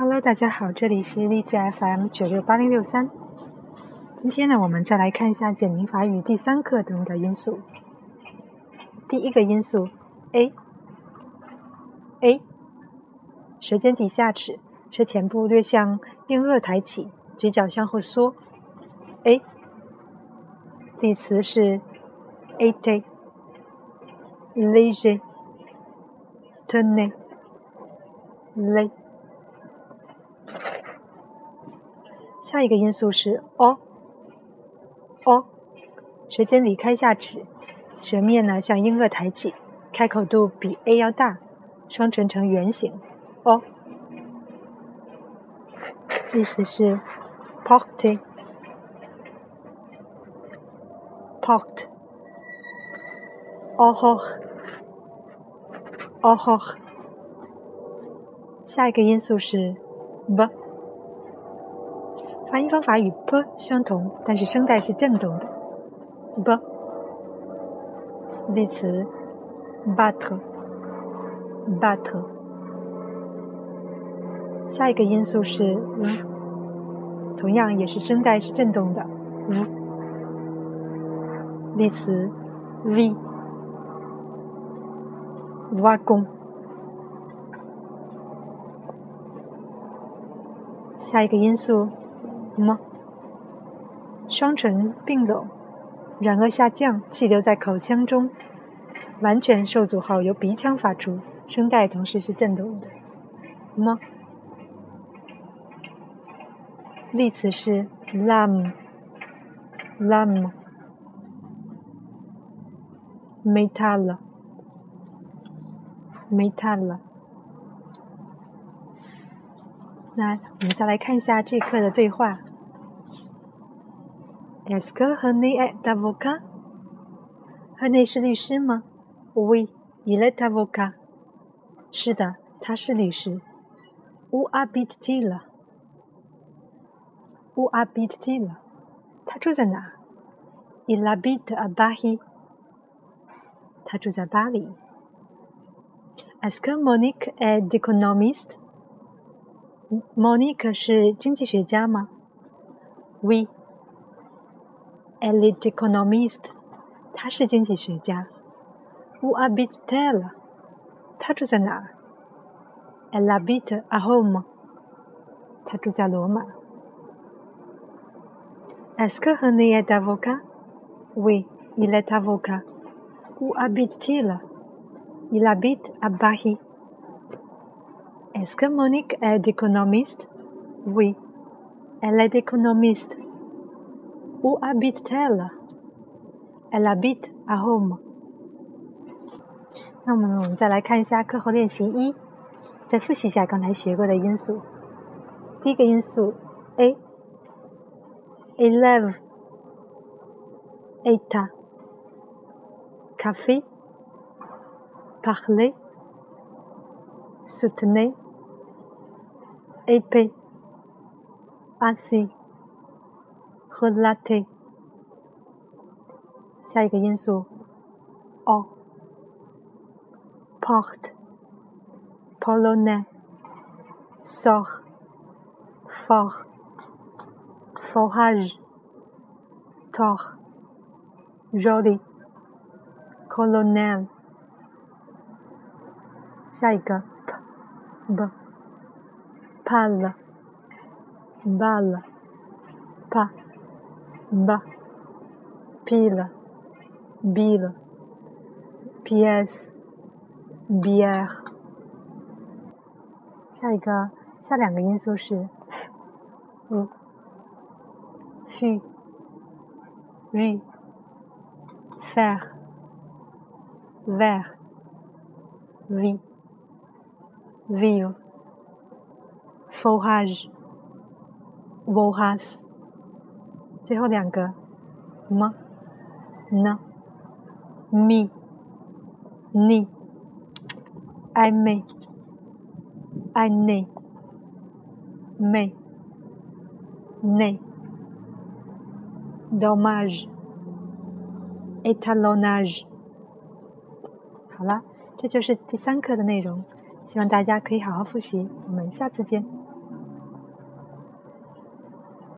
Hello，大家好，这里是荔枝 FM 九六八零六三。今天呢，我们再来看一下简明法语第三课中的因素。第一个因素 A，A，舌尖底下齿，舌前部略向硬腭抬起，嘴角向后缩。A，例词是 a t e l e g e r t e n e l e 下一个因素是 o，o，舌尖离开下齿，舌面呢向硬腭抬起，开口度比 a 要大，双唇呈圆形。o，意思是 porte，porte，oh，oh，下一个因素是 b。发音方法与 p 相同，但是声带是振动的。b 例词 b u t b u t。下一个因素是 v，同样也是声带是振动的。v 例词 v，wagon。下一个因素。么？双唇并拢，软腭下降，气流在口腔中完全受阻后由鼻腔发出，声带同时是振动的。么？例词是 lam，lam，metalla，metalla。那我们再来看一下这课的对话。Est-ce que René est avocat？赫内是律师吗？Oui，il est avocat。是的，他是律师。Où habite-t-il？Où habite-t-il？他住在哪？Il habite à Paris。他住在巴黎。Est-ce que Monique est économiste？Monique 是经济学家吗？Oui。Elle est économiste，她是经济学家。Où habite-t-elle？她住在哪儿？Elle habite à Rome，她住在罗马。Est-ce que René est avocat？Oui, il est avocat. Où habite-t-il? Il habite à Paris. Est-ce que Monique est économiste? Oui, elle est économiste. Où habite-t-elle? Elle habite à Rome. 那么我们再来看一下课后练习一，再复习一下刚才学过的因素。第一个因素 A élève état café parler soutenir épée assis relater，下一个因素，o porte polonais sort fort forage tort joli colonel，下一个 p b pâle balle pas ba, pile, bile, pièce, bière。下一个，下两个因素是 f、fut、vu、faire、vers、vie、 vivre、fourrage、vorace。最后两个，m、n、mi、ni、ai me、ai ne、me、ne、dommage、étalonnage。好了，这就是第三课的内容，希望大家可以好好复习。我们下次见。